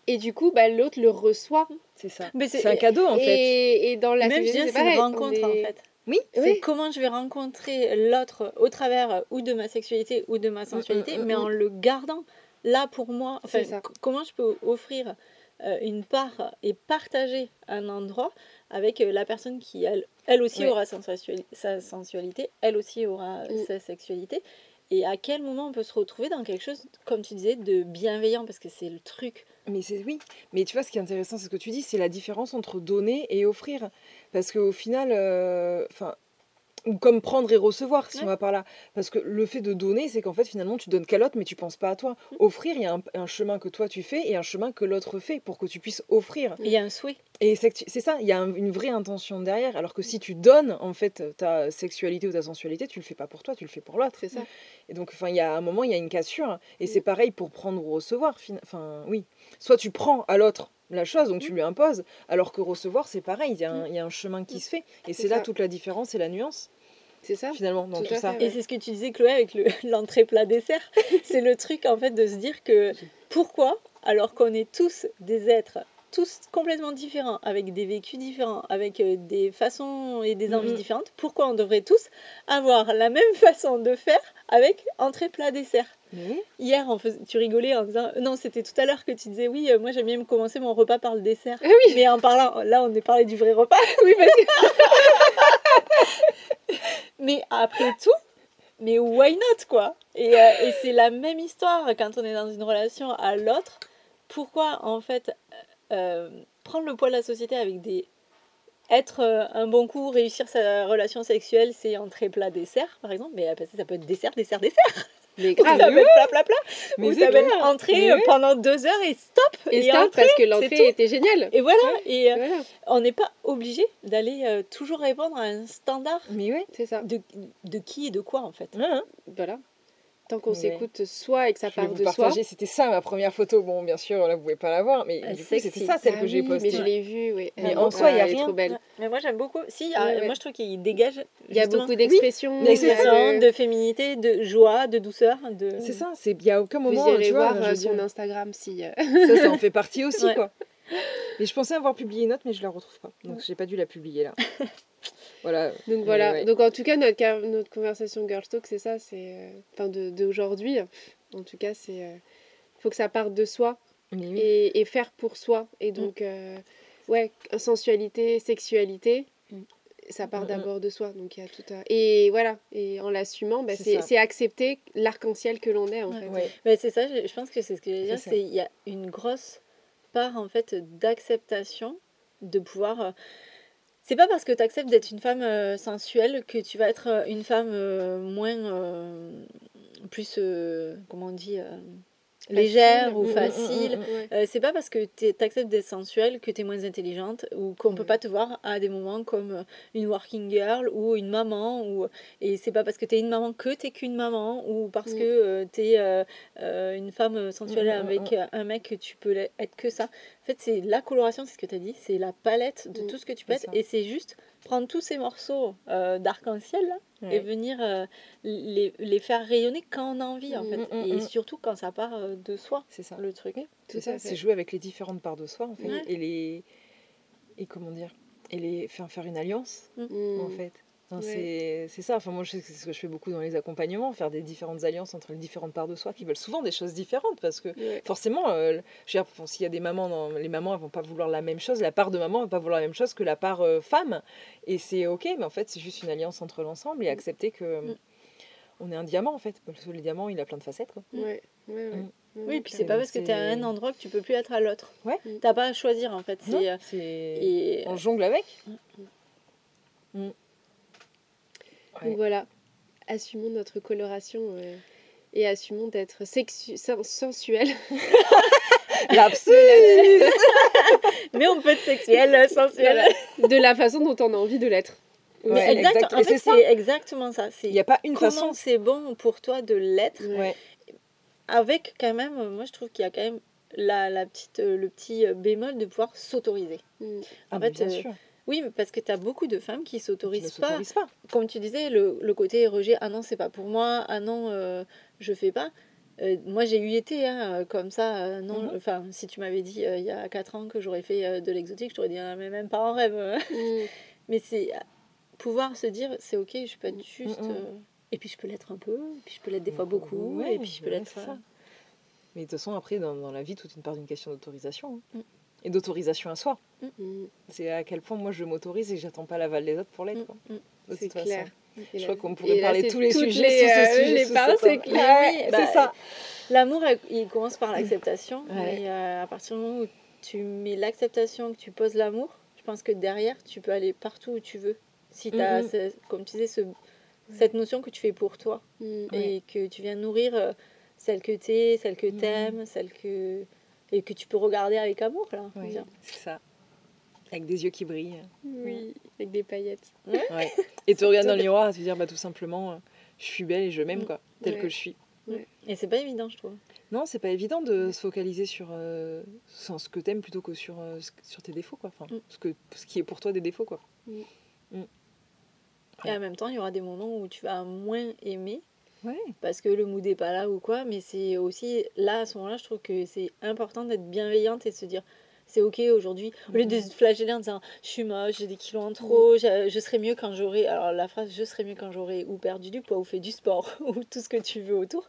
Et du coup, bah, l'autre le reçoit. C'est ça. Mais c'est- un cadeau en fait. et, et dans la Même sexualité, c'est une rencontre en fait. Oui, C'est Oui. comment je vais rencontrer l'autre au travers euh, ou de ma sexualité ou de ma sensualité, mm, mais mm. en le gardant là pour moi. Enfin, comment je peux offrir euh, une part et partager un endroit avec euh, la personne qui, elle, elle aussi aura sa sensuali- sa sensualité, elle aussi aura Mm. sa sexualité. Et à quel moment on peut se retrouver dans quelque chose, comme tu disais, de bienveillant, parce que c'est le truc. Mais c'est oui. Mais tu vois, ce qui est intéressant, c'est ce que tu dis, c'est la différence entre donner et offrir. Parce qu'au final, euh, enfin, ou comme prendre et recevoir, si Ouais. on va par là. Parce que le fait de donner, c'est qu'en fait, finalement, tu donnes qu'à l'autre, mais tu penses pas à toi. Mm. Offrir, il y a un, un chemin que toi tu fais et un chemin que l'autre fait pour que tu puisses offrir. Il y a un souhait. Et c'est ça, il y a un- une vraie intention derrière. Alors que si tu donnes, en fait, ta sexualité ou ta sensualité, tu le fais pas pour toi, tu le fais pour l'autre. C'est ça. Et donc, enfin, il y a un moment, il y a une cassure. Et Mm. c'est pareil pour prendre ou recevoir. fin- Enfin, oui. Soit tu prends à l'autre la chose, donc tu lui imposes, alors que recevoir, c'est pareil. Il y, a un- il y a un chemin qui se fait. Et C'est là ça. toute la différence et la nuance, C'est ça. finalement, dans Tout ça. fait, Et c'est ce que tu disais, Chloé, avec le- l'entrée plat dessert. c'est le truc, en fait, de se dire que pourquoi, alors qu'on est tous des êtres, tous complètement différents, avec des vécus différents, avec euh, des façons et des envies Mhm. différentes, pourquoi on devrait tous avoir la même façon de faire avec entrée plat dessert? Hier, on tu rigolais en disant, non, c'était tout à l'heure que tu disais, oui, euh, moi j'aime bien me commencer mon repas par le dessert. Oui, Mais en parlant, là, on est parlé du vrai repas. oui, parce que Mais après tout, mais why not quoi? Et, euh, et c'est la même histoire quand on est dans une relation à l'autre. Pourquoi en fait euh, prendre le poids de la société avec des être euh, un bon coup, réussir sa relation sexuelle, c'est entrée plat dessert, par exemple. Mais ça peut être dessert, dessert, dessert. Mais grave. ça peut être plat, plat, plat. Mais Ou ça peut être entrée euh, oui. pendant deux heures et stop. Et stop, entrée, parce que l'entrée était géniale. Et voilà. Et euh, on n'est pas obligé d'aller euh, toujours répondre à un standard Mais ouais. c'est ça. de, de qui et de quoi, en fait. Hein. Voilà. Tant qu'on s'écoute soi et que ça Je vais part vous de soi. partager, c'était ça ma première photo. Bon, bien sûr, là, vous pouvez pas la voir, mais Ah, du coup, c'était ça celle Ah que j'ai oui, postée. Mais je l'ai vue, oui. Mais Elle- en soi, ah, il y a elle est rien. trop belle. Ouais. Mais moi, j'aime beaucoup. Si, a- Ouais, ouais. moi, je trouve qu'il dégage. Il y a beaucoup d'expressions. D'expression, de- de féminité, de joie, de douceur. De... C'est ça, c'est il y a aucun Vous moment, irez tu vois, voir euh, son Instagram si. euh, ça, ça en fait partie aussi, Ouais. quoi. Et je pensais avoir publié une note, mais je la retrouve pas. Donc, j'ai pas dû la publier là. voilà. Donc voilà. ouais. Donc en tout cas, notre, notre conversation Girl Talk, c'est ça. C'est. euh, Enfin, de- d'aujourd'hui. En tout cas, c'est. euh, faut que ça parte de soi et, et faire pour soi. Et donc, euh, ouais, sensualité, sexualité, Mm. ça part Mm, mm. d'abord de soi. Donc il y a tout un... Et voilà, et en l'assumant, bah, C'est accepter l'arc-en-ciel que l'on est en Ouais. fait. Ouais. Mais c'est ça, je je pense que c'est ce que je veux dire, il y a une grosse part en fait d'acceptation de pouvoir. C'est pas parce que tu acceptes d'être une femme euh, sensuelle que tu vas être euh, une femme euh, moins plus comment on dit légère ou Mm, mm, facile. mm. Euh, c'est pas parce que tu acceptes d'être sensuelle que tu es moins intelligente ou qu'on peut pas te voir à des moments comme euh, une working girl ou une maman ou et c'est pas parce que tu es une maman que tu qu'une maman ou parce que tu es une femme sensuelle avec euh, un mec que tu peux être que ça. En fait, c'est la coloration, c'est ce que tu as dit, c'est la palette de tout ce que tu peux être et c'est juste prendre tous ces morceaux euh, d'arc-en-ciel là, et venir euh, les, les faire rayonner quand on a envie en fait mm, mm, et mm. surtout quand ça part euh, de soi C'est ça. le truc. C'est Tout ça, c'est jouer avec les différentes parts de soi en fait Ouais. et les et comment dire et les faire faire une alliance en fait. Ouais. c'est c'est ça. Enfin moi je sais que c'est ce que je fais beaucoup dans les accompagnements, faire des différentes alliances entre les différentes parts de soi qui veulent souvent des choses différentes parce que Ouais. forcément euh, je veux dire, bon, s'il y a des mamans dans, les mamans elles vont pas vouloir la même chose, la part de maman va pas vouloir la même chose que la part euh, femme et c'est OK mais en fait c'est juste une alliance entre l'ensemble et accepter que euh, Mm. on est un diamant en fait parce que le diamant il a plein de facettes quoi. Ouais. Mm. Ouais, Oui, puis c'est Et pas parce que tu es à un endroit que tu peux plus être à l'autre. Ouais. Mm. T'as pas à choisir en fait. Non, C'est, euh, et on jongle avec. Donc voilà, assumons notre coloration euh, et assumons d'être sexu- sen- sensuel. Lapsus mais on peut être sexuel, sensuel. de la façon dont on a envie de l'être. Ouais, exact- exact. En Et fait, c'est exactement ça. Il n'y a pas une comment façon. c'est bon pour toi de l'être. Ouais. Avec quand même, euh, moi je trouve qu'il y a quand même la, la petite, euh, le petit euh, bémol de pouvoir s'autoriser. Mm. Ah, En mais fait, bien euh, sûr. Oui, parce que tu as beaucoup de femmes qui s'autorisent pas. Comme tu disais, le, le côté rejet, ah non, c'est pas pour moi, ah non, euh, je fais pas. Euh, moi, j'ai eu été hein, comme ça. euh, non, Mhm. enfin, si tu m'avais dit euh, il y a 4 ans que j'aurais fait de l'exotique, je t'aurais dit, ah, mais même pas en rêve. Mm. mais c'est pouvoir se dire, c'est ok, je peux être juste. Mhm. euh, et puis je peux l'être un peu, puis je peux l'être des fois beaucoup, Ouais, et puis je peux ouais, l'être. Mais de toute façon, après, dans, dans la vie, toute une part d'une question d'autorisation. hein. Mm. Et d'autorisation à soi. Mm. C'est à quel point moi je m'autorise et j'attends pas l'aval des autres pour l'être. mm, quoi. mm. De C'est toute clair. Je là- crois qu'on pourrait là, parler c'est tous les sujets les, euh, sujet, les c'est clair. Ouais, Bah, c'est ça. L'amour, elle- il commence par l'acceptation. Ouais. Et euh, à partir du moment où tu mets l'acceptation, que tu poses l'amour, je pense que derrière, tu peux aller partout où tu veux. Si tu as, comme tu disais, ce- cette notion que tu fais pour toi Mm. et que tu viens nourrir euh, celle que tu es, celle que Mhm. tu aimes, celle que. Et que tu peux regarder avec amour. Là, dire. c'est ça. Avec des yeux qui brillent. Oui, avec des paillettes. Ouais. Et te regarder dans le miroir et te dire bah, tout simplement, euh, je suis belle et je m'aime, Mm. quoi, telle Ouais. que je suis. Et c'est pas évident, je trouve. Non, c'est pas évident de se focaliser sur euh, sur ce que t'aimes plutôt que sur, euh, sur tes défauts, quoi. Enfin, Mm. ce, que, ce qui est pour toi des défauts, quoi. Et en même temps, il y aura des moments où tu vas moins aimer Ouais. parce que le mood n'est pas là ou quoi, mais c'est aussi là à ce moment-là, je trouve que c'est important d'être bienveillante et de se dire c'est ok aujourd'hui, au lieu de se flageller en disant je suis moche, j'ai des kilos en trop, je, je serai mieux quand j'aurai, alors la phrase je serai mieux quand j'aurai ou perdu du poids ou fait du sport ou tout ce que tu veux autour.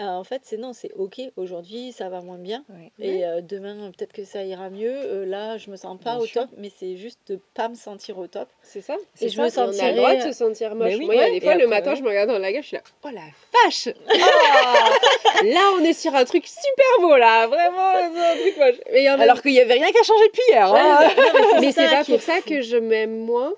Euh, en fait, c'est non, c'est ok. Aujourd'hui, ça va moins bien. Ouais. Et euh, demain, peut-être que ça ira mieux. Euh, là, je me sens pas Bien au sûr. top, mais c'est juste de pas me sentir au top. C'est ça. Et je ça, me et on a le droit de se sentir moche. Mais oui, Moi, il y a des fois, le matin, ouais. je me regarde dans la gueule, je suis là, oh la vache là, on est sur un truc super beau, là. Vraiment, c'est un truc moche. Mais, en même- Alors qu'il n'y avait rien qu'à changer depuis hier. hein. mais c'est pas pour ça que je m'aime moins.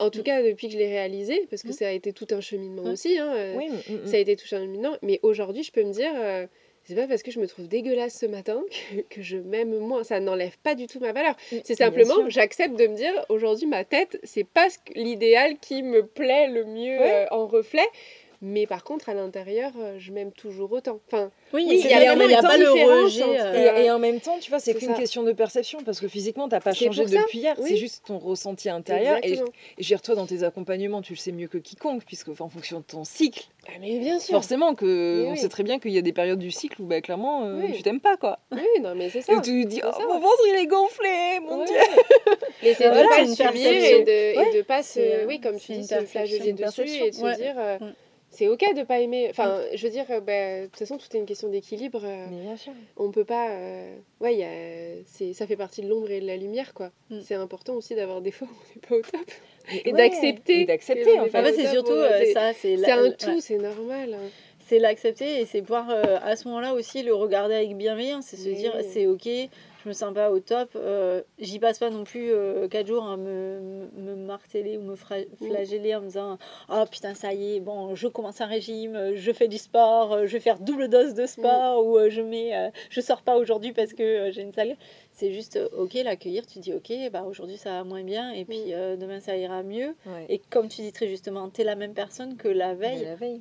En tout cas, depuis que je l'ai réalisé, parce que Mm. ça a été tout un cheminement Mm. aussi. hein, euh, Oui, mm, mm. Ça a été tout un cheminement. Mais aujourd'hui, je peux me dire, euh, c'est pas parce que je me trouve dégueulasse ce matin que, que je m'aime moins. Ça n'enlève pas du tout ma valeur. C'est simplement, j'accepte de me dire, aujourd'hui, ma tête, c'est pas l'idéal qui me plaît le mieux Ouais. euh, en reflet. Mais par contre, à l'intérieur, euh, je m'aime toujours autant. Enfin, Oui, Oui, il y a vraiment- vraiment il y a une pas le rejet. euh, Et, et en même temps, tu vois, c'est qu'une question de perception parce que physiquement, t'as pas changé depuis hier. oui. C'est juste ton ressenti intérieur. Et, exactement. dire, toi, dans tes accompagnements, tu le sais mieux que quiconque, puisque en fonction de ton cycle, Ah, mais bien sûr. forcément que Mais on oui. sait très bien qu'il y a des périodes du cycle où, bah, clairement, euh, Oui. tu t'aimes pas, quoi. Oui, non, mais c'est ça. Et tu te dis, oh, ça. mon ventre, il est gonflé, mon dieu. Mais c'est de pas subir et de, pas se, oui, comme tu dis, se flageller dessus et de se dire, euh. C'est ok de pas aimer. Enfin, je veux dire, bah, de toute façon, tout est une question d'équilibre. euh, Mais bien sûr. on peut pas, euh, ouais, y a- c'est, ça fait partie de l'ombre et de la lumière, quoi. Mm. C'est important aussi d'avoir des fois où on n'est pas au top. Et Ouais. d'accepter Et d'accepter, en fait. C'est surtout euh, c'est- ça. C'est un ouais. tout, c'est normal. hein. c'est l'accepter et c'est pouvoir euh, à ce moment-là aussi le regarder avec bienveillance c'est se dire c'est ok je me sens pas au top euh, j'y passe pas non plus 4 jours à me, me marteler ou me flageller en me disant oh putain ça y est bon je commence un régime euh, je fais du sport euh, je vais faire double dose de sport ou euh, je mets euh, je sors pas aujourd'hui parce que euh, j'ai une sale gueule. C'est juste euh, ok l'accueillir tu dis ok bah aujourd'hui ça va moins bien et puis Mm. euh, demain ça ira mieux Ouais. et comme tu dis très justement tu es la même personne que la veille Mais la veille.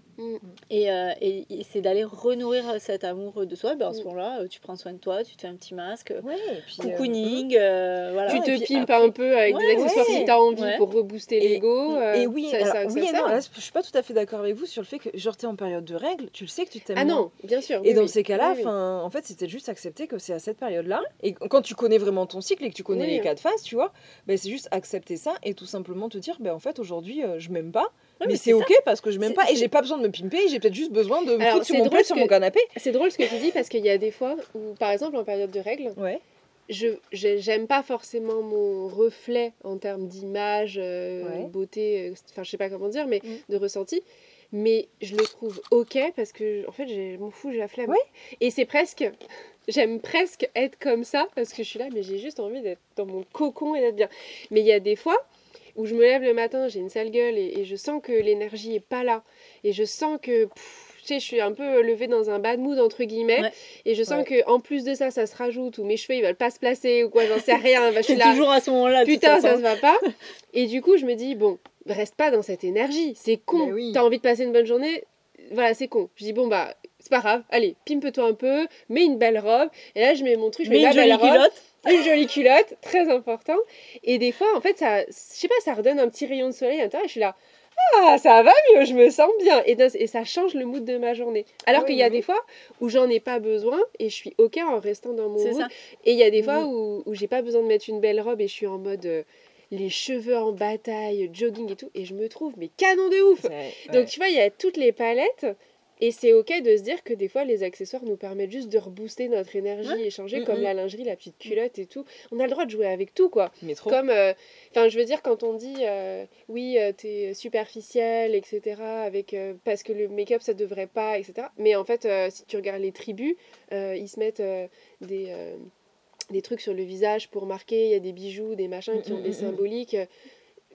et, euh, et- et c'est d'aller renourrir cet amour de soi. Ben, en ce Mm. moment-là, tu prends soin de toi, tu te fais un petit masque, Ouais, et puis, euh, cocooning, euh, voilà. tu te puis pimpes après- un peu avec Ouais, des accessoires ouais. si t'as envie Ouais. pour rebooster Et- l'ego. euh, Et oui, ça- alors, ça- oui ça et sert. non, là, je suis pas tout à fait d'accord avec vous sur le fait que, genre, t'es en période de règles, tu le sais que tu t'aimes Ah non, bien sûr. Et oui, dans oui. ces cas-là, Oui, oui. enfin, en fait, c'était juste accepter que c'est à cette période-là. Et quand tu connais vraiment ton cycle et que tu connais Oui. les quatre phases, tu vois, ben, c'est juste accepter ça et tout simplement te dire, ben, en fait, aujourd'hui, euh, je m'aime pas. Ouais, mais mais c'est ok parce que je m'aime pas et j'ai pas besoin de me pimper, j'ai peut-être juste besoin de me Alors, foutre sur mon sur mon canapé. C'est drôle ce que tu dis parce qu'il y a des fois où, par exemple, en période de règles, Ouais. je je- j'aime pas forcément mon reflet en termes d'image, euh, Ouais. beauté, euh, enfin je sais pas comment dire, mais Mm. de ressenti. Mais je le trouve ok parce que en fait j'ai m'en fous, j'ai la flemme. Ouais. Et c'est presque, j'aime presque être comme ça parce que je suis là, mais j'ai juste envie d'être dans mon cocon et d'être bien. Mais il y a des fois où je me lève le matin, j'ai une sale gueule et, et je sens que l'énergie est pas là et je sens que pff, tu sais, je suis un peu levée dans un bad mood entre guillemets Ouais. et je sens que en plus de ça ça se rajoute ou mes cheveux ils veulent pas se placer ou quoi j'en sais rien bah, je suis C'est là toujours à ce moment-là. putain ça se va pas et du coup je me dis bon reste pas dans cette énergie c'est con oui. t'as envie de passer une bonne journée voilà c'est con je dis bon bah c'est pas grave allez pimpe-toi un peu mets une belle robe et là je mets mon truc je mets une belle jolie robe culotte. une jolie culotte, très important. Et des fois, en fait, ça, je sais pas, ça redonne un petit rayon de soleil à l'intérieur. et Je suis là, ah, ça va mieux, je me sens bien. Et, ça change le mood de ma journée. Alors qu'il y a des fois où j'en ai pas besoin et je suis ok en restant dans mon mood. ça. Et il y a des fois Mhm. où, où j'ai pas besoin de mettre une belle robe et je suis en mode euh, les cheveux en bataille, jogging et tout. Et je me trouve, mais canon de ouf. Donc tu vois, il y a toutes les palettes. Et c'est ok de se dire que des fois les accessoires nous permettent juste de rebooster notre énergie Ouais. et changer Mm, comme mm. la lingerie, la petite culotte et tout. On a le droit de jouer avec tout quoi. Mais trop. Comme, euh, enfin je veux dire quand on dit euh, oui euh, t'es superficiel etc. Avec parce que le make-up ça devrait pas etc. Mais en fait si tu regardes les tribus, ils se mettent des des trucs sur le visage pour marquer. Il y a des bijoux, des machins qui ont mm, des mm, mm. symboliques.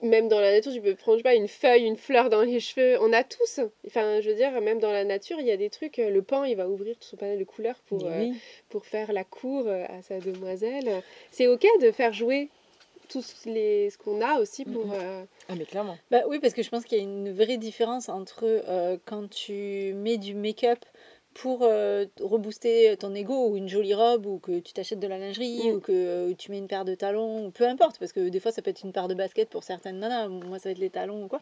Même dans la nature, tu peux prendre, je sais pas, une feuille, une fleur dans les cheveux. On a tous. Enfin, je veux dire, même dans la nature, il y a des trucs. euh, Le pan, il va ouvrir tout son panel de couleurs pour, euh, pour faire la cour euh, à sa demoiselle. C'est ok de faire jouer tout ce les, ce qu'on a aussi pour. Euh, Ah, mais clairement. Bah oui, parce que je pense qu'il y a une vraie différence entre euh, quand tu mets du make-up pour euh, rebooster ton ego ou une jolie robe ou que tu t'achètes de la lingerie Mm. ou que euh, tu mets une paire de talons ou peu importe parce que des fois ça peut être une paire de baskets pour certaines nanas moi ça va être les talons ou quoi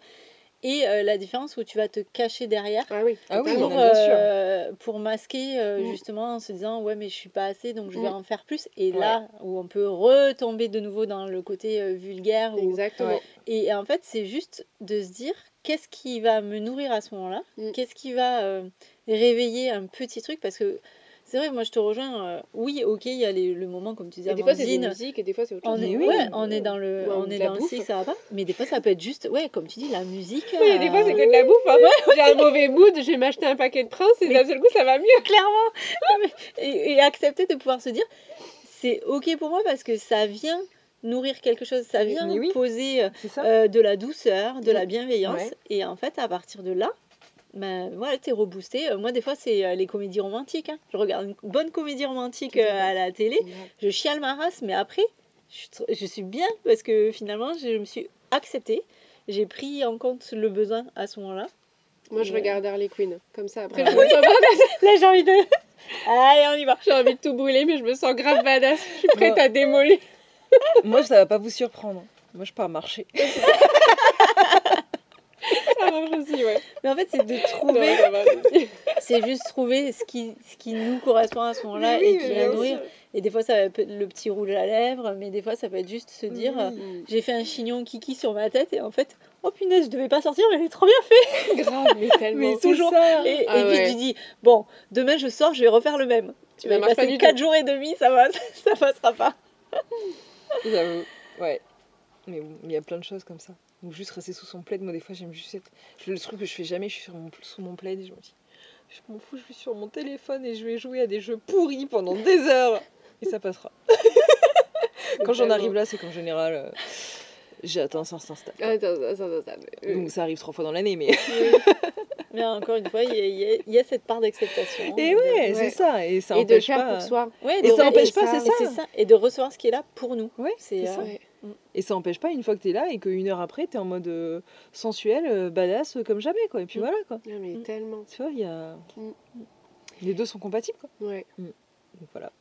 et euh, la différence où tu vas te cacher derrière Ah oui. Ah oui, totalement. pour, non, bien sûr. euh, pour masquer euh, Mm. justement en se disant ouais mais je suis pas assez donc je vais Mm. en faire plus et là où on peut retomber de nouveau dans le côté euh, vulgaire ou- et en fait c'est juste de se dire qu'est-ce qui va me nourrir à ce moment-là Mm. qu'est-ce qui va euh, réveiller un petit truc parce que c'est vrai, moi je te rejoins. euh, oui, ok, il y a les- le moment, comme tu disais, Et des fois, c'est de la Amandine, musique et des fois, c'est autre on chose. est, oui. ouais, on est dans le, Ouais, on est dans le bouffe. si, ça va pas. Mais des fois, ça peut être juste, ouais, comme tu dis, la musique. Oui, des fois, c'est euh, que de la bouffe. hein. J'ai un mauvais mood, je vais m'acheter un paquet de princes et d'un seul coup, ça va mieux. clairement. et, et accepter de pouvoir se dire, c'est ok pour moi parce que ça vient nourrir quelque chose, ça vient oui. poser euh, ça euh, de la douceur, de la bienveillance. Ouais. Et en fait, à partir de là, ben, voilà, t'es reboosté. Euh, Moi, des fois, c'est les comédies romantiques. hein. Je regarde une bonne comédie romantique à la télé, je chiale ma race, mais après, je, suis bien parce que finalement, je me suis acceptée. J'ai pris en compte le besoin à ce moment-là. Moi, je regarde Harley Quinn. Comme ça, après, je me. Là, j'ai envie de. Allez, on y va. J'ai envie de tout brûler, mais je me sens grave badass. Je suis prête à démolir. Moi, ça va pas vous surprendre. Moi, je pars marcher. Ça marche aussi, ouais. Mais en fait, c'est de trouver. va. C'est juste trouver ce qui, ce qui nous correspond à ce moment-là oui, et qui bien nourrir. Et des fois, ça peut être le petit rouge à lèvres, mais des fois, ça peut être juste se dire euh, j'ai fait un chignon kiki sur ma tête et en fait, oh punaise, je devais pas sortir, mais elle est trop bien fait. Grave, mais tellement. Mais toujours. ça. Et, Ah et puis tu dis bon, demain je sors, je vais refaire le même. Tu vas passer du 4 tout. jours et demi, ça va, ça passera pas. J'avoue. Ouais. Mais bon, il y a plein de choses comme ça. Ou juste rester sous son plaid. Moi, des fois, j'aime juste être. Le truc que je fais jamais, je suis sur mon... sous mon plaid et je me dis. Je m'en fous, je suis sur mon téléphone et je vais jouer à des jeux pourris pendant des heures. Et ça passera. Quand j'en arrive là, c'est qu'en général, euh, j'ai atteint un certain stade. Attends, attends, attends. attends. Euh, Donc ça arrive trois fois dans l'année, mais. Mais encore une fois, il y, a- y y cette part d'acceptation. Et de- ouais, Ouais. c'est ça. Et ça et de le empêche faire pas. pour soi. Ouais, Et de ça re- empêche pas, c'est Et ça. Et de recevoir ce qui est là pour nous. Ouais, C'est ça. euh, Ouais. Et ça empêche pas une fois que t'es là et qu'une heure après t'es en mode euh, sensuel, euh, badass euh, comme jamais quoi. Et puis Mm. voilà quoi. Ah, mais Mm. tellement. Tu vois, il y a. Mm. Les deux sont compatibles quoi. Ouais. Donc voilà.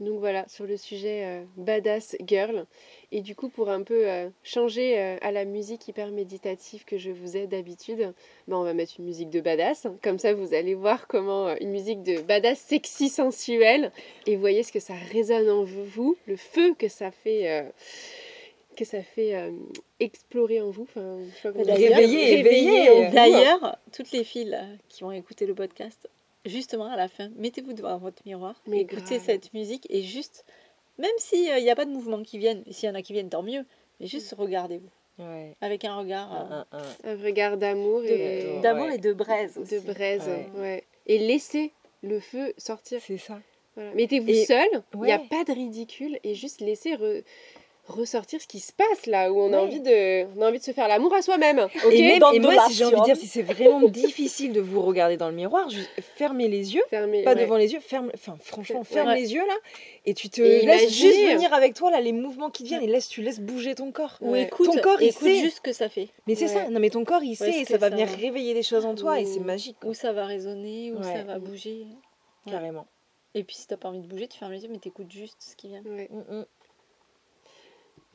Donc voilà, sur le sujet euh, badass girl. Et du coup, pour un peu euh, changer euh, à la musique hyper méditative que je vous ai d'habitude, ben, on va mettre une musique de badass. Comme ça, vous allez voir comment une musique de badass sexy sensuelle. Et voyez ce que ça résonne en vous, le feu que ça fait. que ça fait euh, explorer en vous. Enfin, je sais pas comment D'ailleurs, dire. Réveiller, réveiller. D'ailleurs, toutes les filles là, qui vont écouter le podcast, justement à la fin, mettez-vous devant votre miroir, Mais écoutez grave. cette musique et juste, même s'il n'y a pas de mouvement qui viennent, s'il y en a qui viennent, tant mieux, mais juste regardez-vous Ouais. avec un regard euh, Un, un, un. Un regard d'amour et d'amour ouais. et de braise. Aussi. de braise. Ouais. ouais. Et laissez le feu sortir. C'est ça. Voilà. Mettez-vous Et- seul, il n'y a pas de ridicule et juste laissez re- ressortir ce qui se passe là où on a envie de on a envie de se faire l'amour à soi-même. OK et même, moi, si j'ai envie de dire, si c'est vraiment difficile de vous regarder dans le miroir, juste fermez les yeux. Fermez Pas ouais. devant les yeux, ferme, enfin franchement, ferme Ouais. les yeux là, et tu te Et laisses juste venir avec toi là les mouvements qui te viennent et laisse, tu laisses bouger ton corps. Ou Ouais. écoute, Ton corps, il écoute sait. juste ce que ça fait. Mais c'est Ouais. ça, non mais ton corps il sait et ça va ça venir va. réveiller des choses en toi et c'est magique, quoi. Où ça va résonner, où Ouais. ça va bouger. Ouais. carrément. Et puis si t'as pas envie de bouger, tu fermes les yeux, mais t'écoutes juste ce qui vient.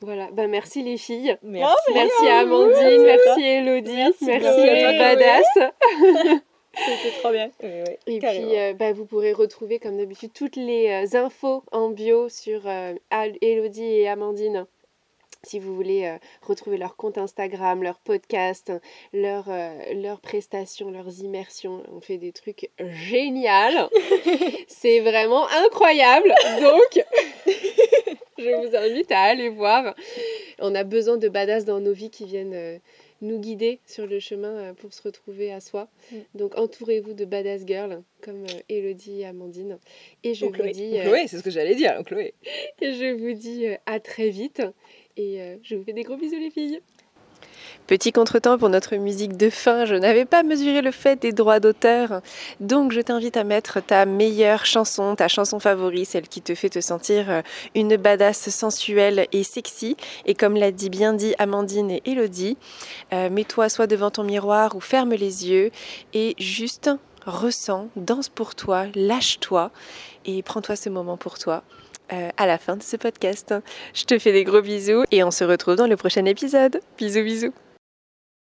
Voilà, bah merci les filles. Merci. Merci à Amandine, Merci. merci Elodie, Merci, merci, à Badass. C'était trop bien. Et carrément. puis, euh, bah, vous pourrez retrouver, comme d'habitude, toutes les euh, infos en bio sur euh, Elodie et Amandine. Si vous voulez retrouver leur compte Instagram, leur podcast, leur, leurs prestations, leurs immersions, on fait des trucs géniaux. C'est vraiment incroyable. Donc, je vous invite à aller voir. On a besoin de badass dans nos vies qui viennent euh, nous guider sur le chemin euh, pour se retrouver à soi. Mm. Donc entourez-vous de badass girls comme euh, Elodie et Amandine. Et je Ou vous Chloé. dis, Chloé, c'est ce que j'allais dire, Chloé. et je vous dis à très vite. Et je vous fais des gros bisous les filles. Petit contretemps pour notre musique de fin, je n'avais pas mesuré le fait des droits d'auteur, donc je t'invite à mettre ta meilleure chanson, ta chanson favorite, celle qui te fait te sentir euh, une badass sensuelle et sexy. Et comme l'a dit bien dit Amandine et Elodie, euh, mets-toi soit devant ton miroir ou ferme les yeux et juste ressens, danse pour toi, lâche-toi et prends-toi ce moment pour toi. Euh, à la fin de ce podcast. Je te fais des gros bisous et on se retrouve dans le prochain épisode. Bisous bisous.